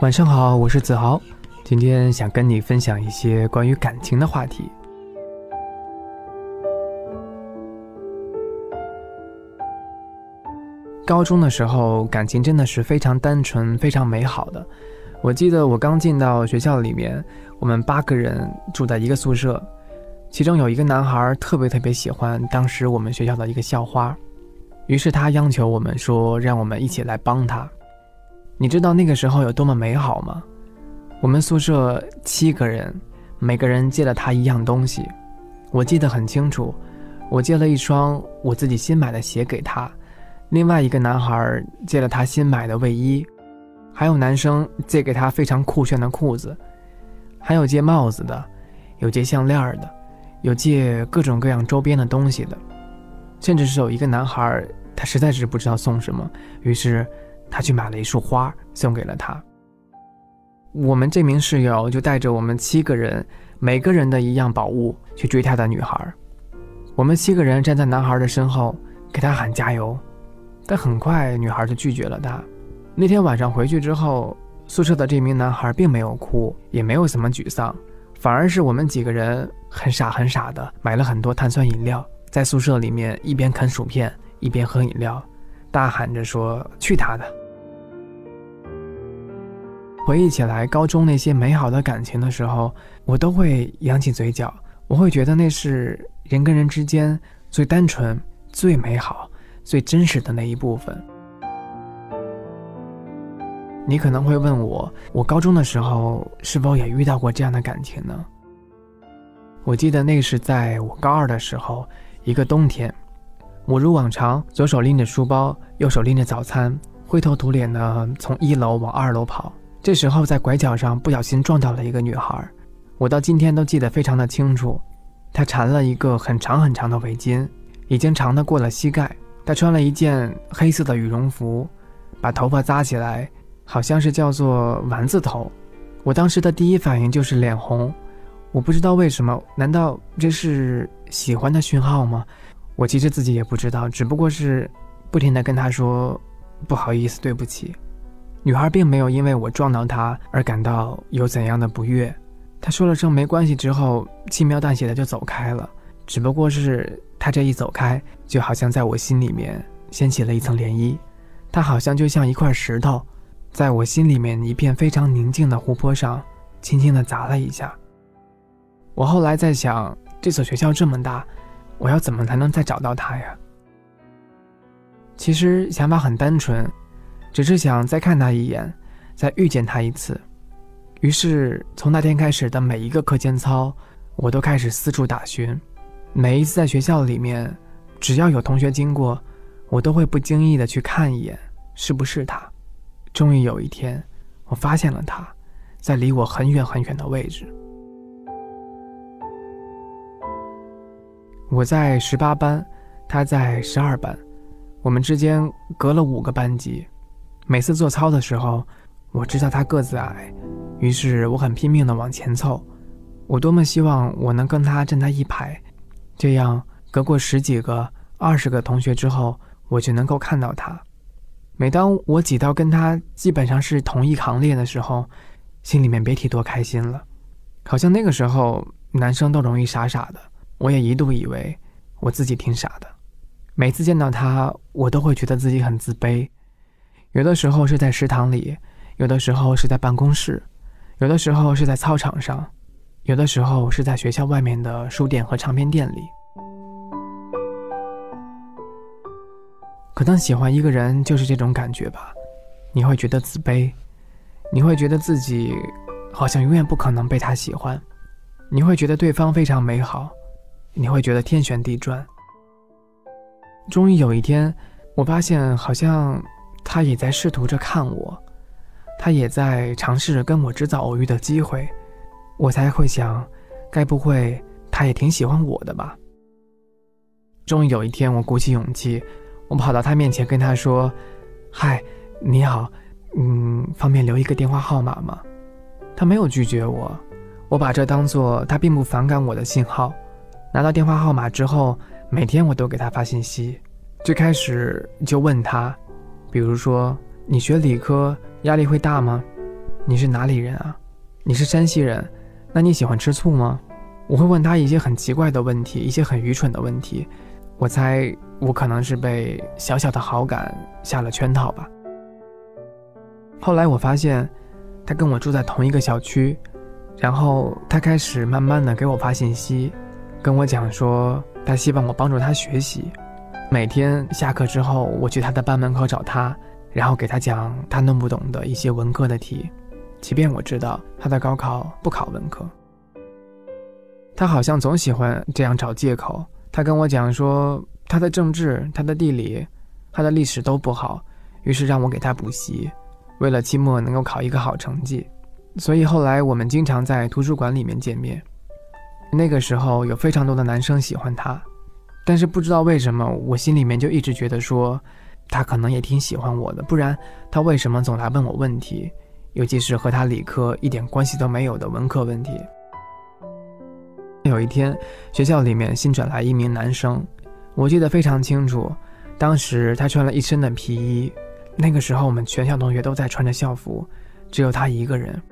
晚上好，我是子豪，今天想跟你分享一些关于感情的话题。高中的时候，感情真的是非常单纯、非常美好的。我记得我刚进到学校里面，我们八个人住在一个宿舍，其中有一个男孩特别特别喜欢当时我们学校的一个校花，于是他央求我们说，让我们一起来帮他。你知道那个时候有多么美好吗？我们宿舍七个人，每个人借了他一样东西。我记得很清楚，我借了一双我自己新买的鞋给他，另外一个男孩借了他新买的卫衣，还有男生借给他非常酷炫的裤子，还有借帽子的，有借项链的，有借各种各样周边的东西的，甚至是有一个男孩，他实在是不知道送什么，于是。他去买了一束花送给了他。我们这名室友就带着我们七个人，每个人的一样宝物去追他的女孩。我们七个人站在男孩的身后，给他喊加油。但很快女孩就拒绝了他。那天晚上回去之后，宿舍的这名男孩并没有哭，也没有什么沮丧，反而是我们几个人很傻很傻的买了很多碳酸饮料，在宿舍里面一边啃薯片一边喝饮料。大喊着说：“去他的！”回忆起来，高中那些美好的感情的时候，我都会扬起嘴角。我会觉得那是人跟人之间最单纯、最美好、最真实的那一部分。你可能会问我，我高中的时候是否也遇到过这样的感情呢？我记得那是在我高二的时候，一个冬天。我如往常，左手拎着书包，右手拎着早餐，灰头土脸的从一楼往二楼跑。这时候，在拐角上不小心撞到了一个女孩，我到今天都记得非常的清楚。她缠了一个很长很长的围巾，已经长得过了膝盖。她穿了一件黑色的羽绒服，把头发扎起来，好像是叫做丸子头。我当时的第一反应就是脸红，我不知道为什么，难道这是喜欢的讯号吗？我其实自己也不知道，只不过是不停的跟他说不好意思，对不起。女孩并没有因为我撞到她而感到有怎样的不悦，她说了声没关系之后，轻描淡写的就走开了。只不过是她这一走开，就好像在我心里面掀起了一层涟漪，她好像就像一块石头，在我心里面一片非常宁静的湖泊上，轻轻的砸了一下。我后来在想，这所学校这么大。我要怎么才能再找到他呀？其实想法很单纯，只是想再看他一眼，再遇见他一次。于是从那天开始的每一个课间操，我都开始四处打寻。每一次在学校里面，只要有同学经过，我都会不经意的去看一眼，是不是他？终于有一天，我发现了他，在离我很远很远的位置。我在十八班，他在十二班，我们之间隔了五个班级。每次做操的时候，我知道他个子矮，于是我很拼命的往前凑。我多么希望我能跟他站在一排，这样隔过十几个、二十个同学之后，我就能够看到他。每当我挤到跟他基本上是同一行列的时候，心里面别提多开心了。好像那个时候男生都容易傻傻的。我也一度以为我自己挺傻的，每次见到他，我都会觉得自己很自卑。有的时候是在食堂里，有的时候是在办公室，有的时候是在操场上，有的时候是在学校外面的书店和唱片店里。可能喜欢一个人就是这种感觉吧，你会觉得自卑，你会觉得自己好像永远不可能被他喜欢，你会觉得对方非常美好。你会觉得天旋地转。终于有一天，我发现好像他也在试图着看我，他也在尝试着跟我制造偶遇的机会，我才会想，该不会他也挺喜欢我的吧？终于有一天，我鼓起勇气，我跑到他面前跟他说：“嗨，你好，嗯，方便留一个电话号码吗？”他没有拒绝我，我把这当做他并不反感我的信号。拿到电话号码之后，每天我都给他发信息。最开始就问他，比如说你学理科压力会大吗？你是哪里人啊？你是山西人，那你喜欢吃醋吗？我会问他一些很奇怪的问题，一些很愚蠢的问题。我猜我可能是被小小的好感下了圈套吧。后来我发现，他跟我住在同一个小区，然后他开始慢慢的给我发信息，跟我讲说他希望我帮助他学习。每天下课之后，我去他的班门口找他，然后给他讲他弄不懂的一些文科的题，即便我知道他的高考不考文科。他好像总喜欢这样找借口。他跟我讲说，他的政治、他的地理、他的历史都不好，于是让我给他补习，为了期末能够考一个好成绩。所以后来我们经常在图书馆里面见面。那个时候有非常多的男生喜欢他，但是不知道为什么，我心里面就一直觉得说，他可能也挺喜欢我的，不然他为什么总来问我问题，尤其是和他理科一点关系都没有的文科问题。有一天，学校里面新转来一名男生，我记得非常清楚。当时他穿了一身的皮衣，那个时候我们全校同学都在穿着校服，只有他一个人。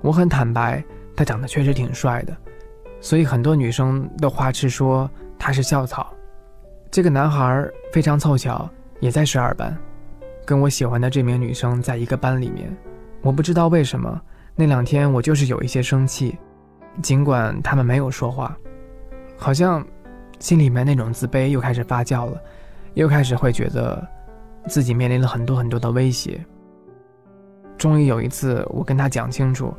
我很坦白，他长得确实挺帅的，所以很多女生都花痴说他是校草。这个男孩非常凑巧，也在十二班，跟我喜欢的这名女生在一个班里面。我不知道为什么，那两天我就是有一些生气。尽管他们没有说话，好像心里面那种自卑又开始发酵了，又开始会觉得自己面临了很多很多的威胁。终于有一次，我跟他讲清楚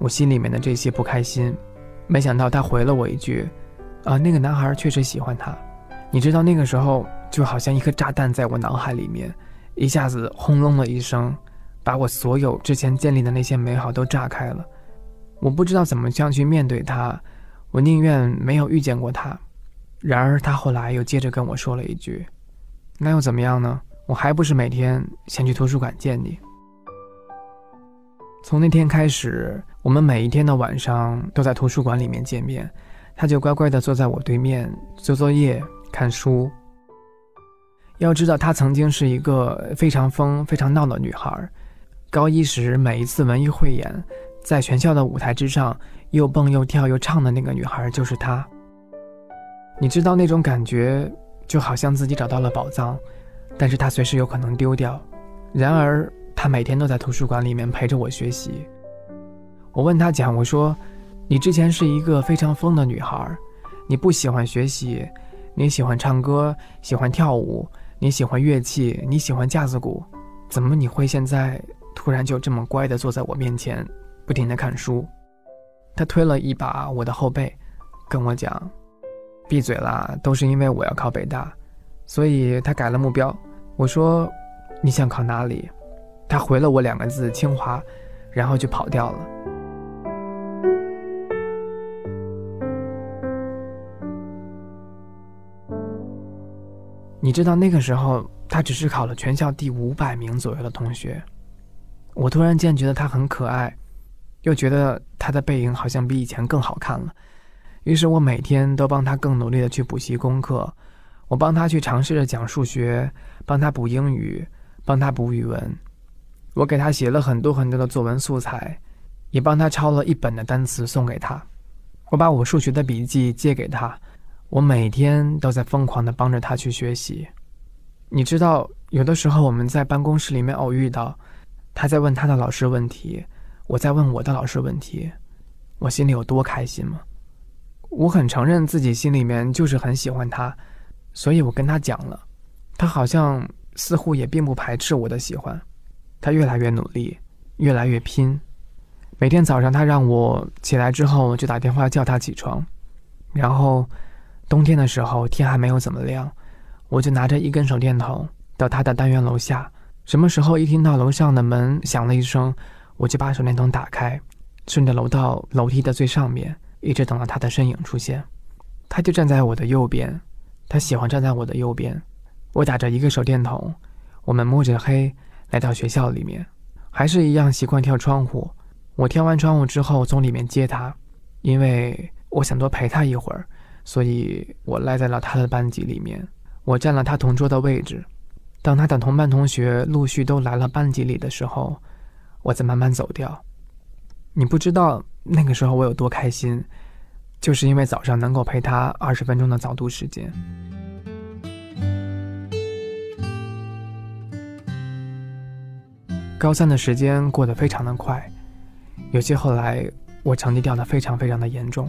我心里面的这些不开心，没想到他回了我一句：“啊，那个男孩确实喜欢他。”你知道那个时候就好像一颗炸弹在我脑海里面，一下子轰隆了一声，把我所有之前建立的那些美好都炸开了。我不知道怎么这样去面对他，我宁愿没有遇见过他。然而他后来又接着跟我说了一句：“那又怎么样呢？我还不是每天先去图书馆见你。”从那天开始，我们每一天的晚上都在图书馆里面见面，他就乖乖地坐在我对面做作业、看书。要知道，她曾经是一个非常疯、非常闹的女孩。高一时，每一次文艺汇演。在全校的舞台之上，又蹦又跳又唱的那个女孩就是她。你知道那种感觉，就好像自己找到了宝藏，但是她随时有可能丢掉。然而，她每天都在图书馆里面陪着我学习。我问她讲，我说：“你之前是一个非常疯的女孩，你不喜欢学习，你喜欢唱歌，喜欢跳舞，你喜欢乐器，你喜欢架子鼓，怎么你会现在突然就这么乖的坐在我面前？”不停的看书，他推了一把我的后背，跟我讲：“闭嘴啦，都是因为我要考北大，所以他改了目标。”我说：“你想考哪里？”他回了我两个字：“清华”，然后就跑掉了。你知道那个时候，他只是考了全校第五百名左右的同学。我突然间觉得他很可爱。又觉得他的背影好像比以前更好看了，于是我每天都帮他更努力的去补习功课，我帮他去尝试着讲数学，帮他补英语，帮他补语文，我给他写了很多很多的作文素材，也帮他抄了一本的单词送给他，我把我数学的笔记借给他，我每天都在疯狂的帮着他去学习。你知道，有的时候我们在办公室里面偶遇到，他在问他的老师问题。我在问我的老师问题，我心里有多开心吗？我很承认自己心里面就是很喜欢他，所以我跟他讲了，他好像似乎也并不排斥我的喜欢，他越来越努力，越来越拼。每天早上他让我起来之后就打电话叫他起床，然后冬天的时候天还没有怎么亮，我就拿着一根手电筒到他的单元楼下，什么时候一听到楼上的门响了一声。我就把手电筒打开，顺着楼道楼梯的最上面，一直等到他的身影出现。他就站在我的右边，他喜欢站在我的右边。我打着一个手电筒，我们摸着黑来到学校里面，还是一样习惯跳窗户。我跳完窗户之后从里面接他，因为我想多陪他一会儿，所以我赖在了他的班级里面。我占了他同桌的位置。当他的同班同学陆续都来了班级里的时候。我再慢慢走掉。你不知道那个时候我有多开心，就是因为早上能够陪他二十分钟的早读时间。高三的时间过得非常的快，尤其后来我成绩掉的非常非常的严重。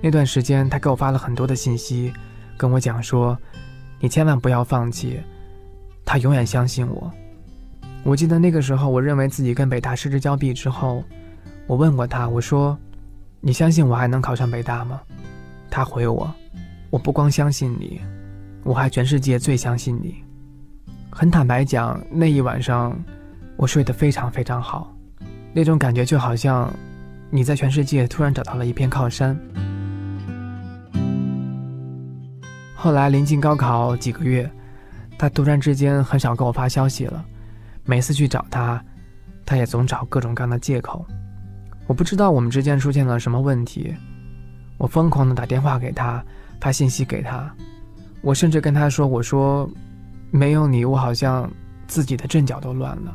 那段时间，他给我发了很多的信息，跟我讲说：“你千万不要放弃，他永远相信我。”我记得那个时候，我认为自己跟北大失之交臂之后，我问过他，我说：“你相信我还能考上北大吗？”他回我：“我不光相信你，我还全世界最相信你。”很坦白讲，那一晚上。我睡得非常非常好，那种感觉就好像你在全世界突然找到了一片靠山。后来临近高考几个月，他突然之间很少给我发消息了，每次去找他，他也总找各种各样的借口。我不知道我们之间出现了什么问题，我疯狂的打电话给他，发信息给他，我甚至跟他说：“我说，没有你，我好像自己的阵脚都乱了。”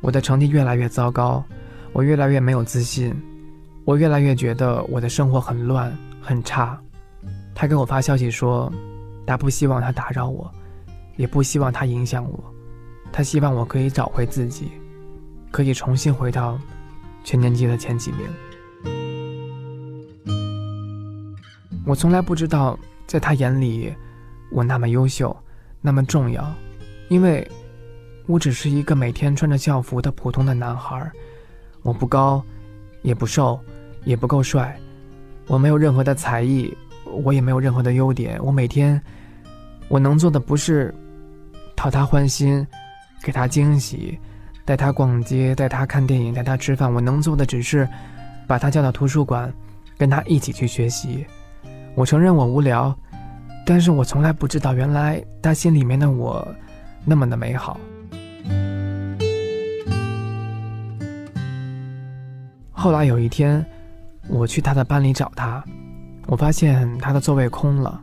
我的成绩越来越糟糕，我越来越没有自信，我越来越觉得我的生活很乱很差。他给我发消息说，他不希望他打扰我，也不希望他影响我，他希望我可以找回自己，可以重新回到全年级的前几名。我从来不知道，在他眼里，我那么优秀，那么重要，因为。我只是一个每天穿着校服的普通的男孩，我不高，也不瘦，也不够帅，我没有任何的才艺，我也没有任何的优点。我每天，我能做的不是讨他欢心，给他惊喜，带他逛街，带他看电影，带他吃饭。我能做的只是把他叫到图书馆，跟他一起去学习。我承认我无聊，但是我从来不知道，原来他心里面的我那么的美好。后来有一天，我去他的班里找他，我发现他的座位空了，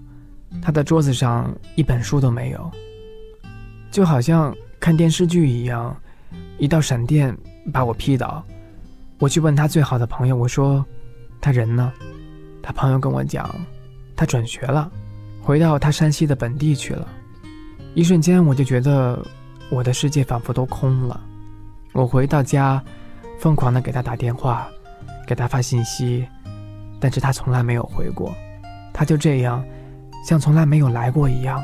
他的桌子上一本书都没有，就好像看电视剧一样，一道闪电把我劈倒。我去问他最好的朋友，我说：“他人呢？”他朋友跟我讲：“他转学了，回到他山西的本地去了。”一瞬间，我就觉得我的世界仿佛都空了。我回到家。疯狂的给他打电话，给他发信息，但是他从来没有回过，他就这样，像从来没有来过一样，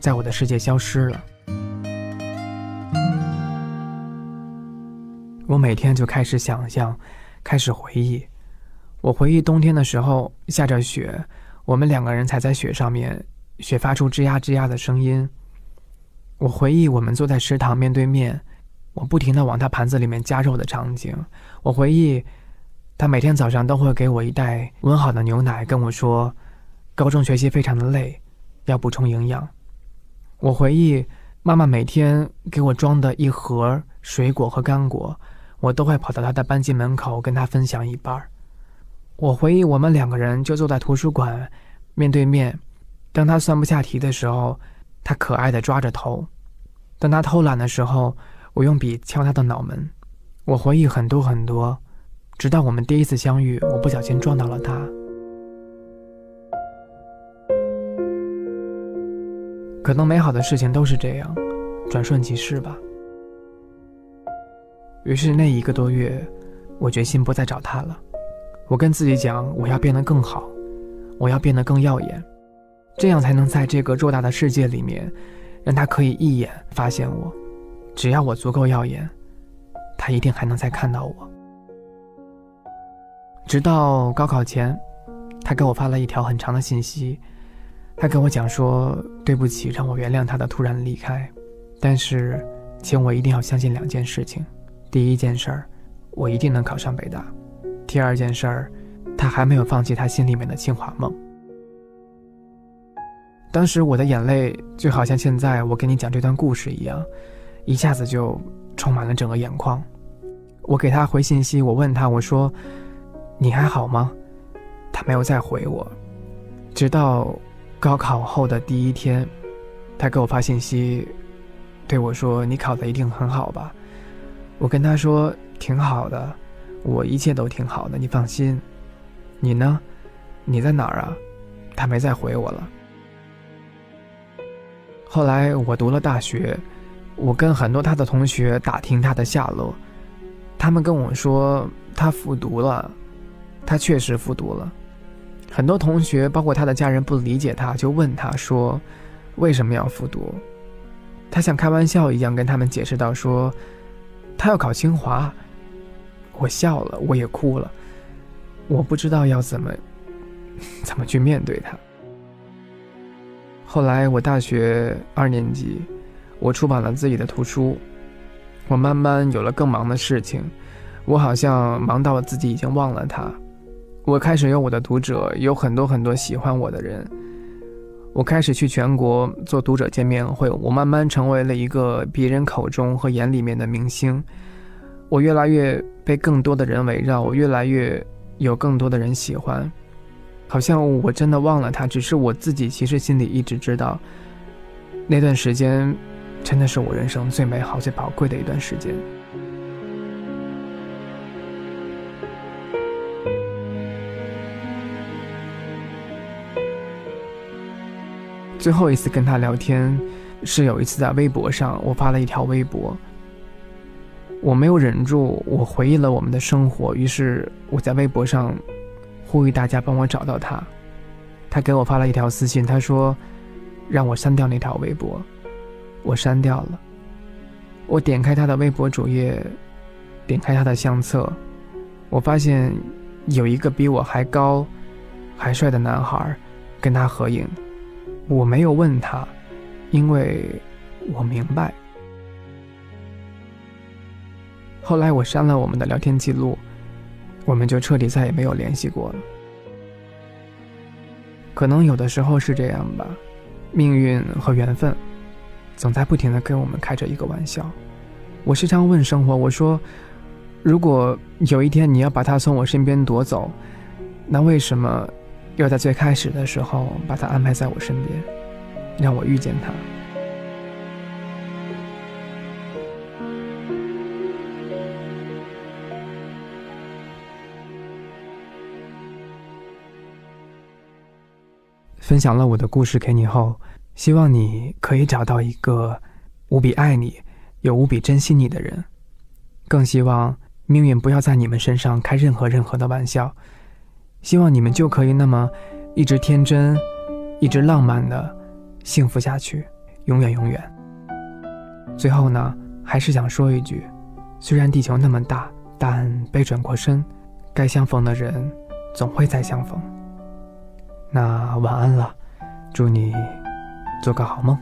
在我的世界消失了。我每天就开始想象，开始回忆。我回忆冬天的时候下着雪，我们两个人踩在雪上面，雪发出吱呀吱呀的声音。我回忆我们坐在食堂面对面。我不停的往他盘子里面加肉的场景，我回忆，他每天早上都会给我一袋温好的牛奶，跟我说，高中学习非常的累，要补充营养。我回忆妈妈每天给我装的一盒水果和干果，我都会跑到他的班级门口跟他分享一半儿。我回忆我们两个人就坐在图书馆面对面，当他算不下题的时候，他可爱的抓着头；当他偷懒的时候。我用笔敲他的脑门，我回忆很多很多，直到我们第一次相遇，我不小心撞到了他。可能美好的事情都是这样，转瞬即逝吧。于是那一个多月，我决心不再找他了。我跟自己讲，我要变得更好，我要变得更耀眼，这样才能在这个偌大的世界里面，让他可以一眼发现我。只要我足够耀眼，他一定还能再看到我。直到高考前，他给我发了一条很长的信息，他跟我讲说：“对不起，让我原谅他的突然离开，但是，请我一定要相信两件事情。第一件事儿，我一定能考上北大；第二件事儿，他还没有放弃他心里面的清华梦。”当时我的眼泪就好像现在我跟你讲这段故事一样。一下子就充满了整个眼眶。我给他回信息，我问他，我说：“你还好吗？”他没有再回我。直到高考后的第一天，他给我发信息，对我说：“你考的一定很好吧？”我跟他说挺好的，我一切都挺好的，你放心。你呢？你在哪儿啊？他没再回我了。后来我读了大学，我跟很多他的同学打听他的下落，他们跟我说他复读了，他确实复读了。很多同学，包括他的家人，不理解他，就问他说：“为什么要复读？”他像开玩笑一样跟他们解释到说：“他要考清华。”我笑了，我也哭了，我不知道要怎么 怎么去面对他。后来我大学二年级，我出版了自己的图书，我慢慢有了更忙的事情，我好像忙到了自己已经忘了他。我开始有我的读者，有很多很多喜欢我的人。我开始去全国做读者见面会，我慢慢成为了一个别人口中和眼里面的明星。我越来越被更多的人围绕，我越来越有更多的人喜欢。好像我真的忘了他，只是我自己其实心里一直知道，那段时间真的是我人生最美好、最宝贵的一段时间。最后一次跟他聊天，是有一次在微博上，我发了一条微博。我没有忍住，我回忆了我们的生活，于是我在微博上呼吁大家帮我找到他。他给我发了一条私信，他说让我删掉那条微博，我删掉了。我点开他的微博主页，点开他的相册，我发现有一个比我还高、还帅的男孩跟他合影。我没有问他，因为我明白。后来我删了我们的聊天记录，我们就彻底再也没有联系过了。可能有的时候是这样吧，命运和缘分，总在不停的跟我们开着一个玩笑。我时常问生活，我说：如果有一天你要把他从我身边夺走，那为什么？要在最开始的时候把他安排在我身边，让我遇见他。分享了我的故事给你后，希望你可以找到一个无比爱你又无比珍惜你的人，更希望命运不要在你们身上开任何任何的玩笑。希望你们就可以那么一直天真，一直浪漫的幸福下去，永远永远。最后呢，还是想说一句：虽然地球那么大，但背转过身，该相逢的人总会再相逢。那晚安了，祝你做个好梦。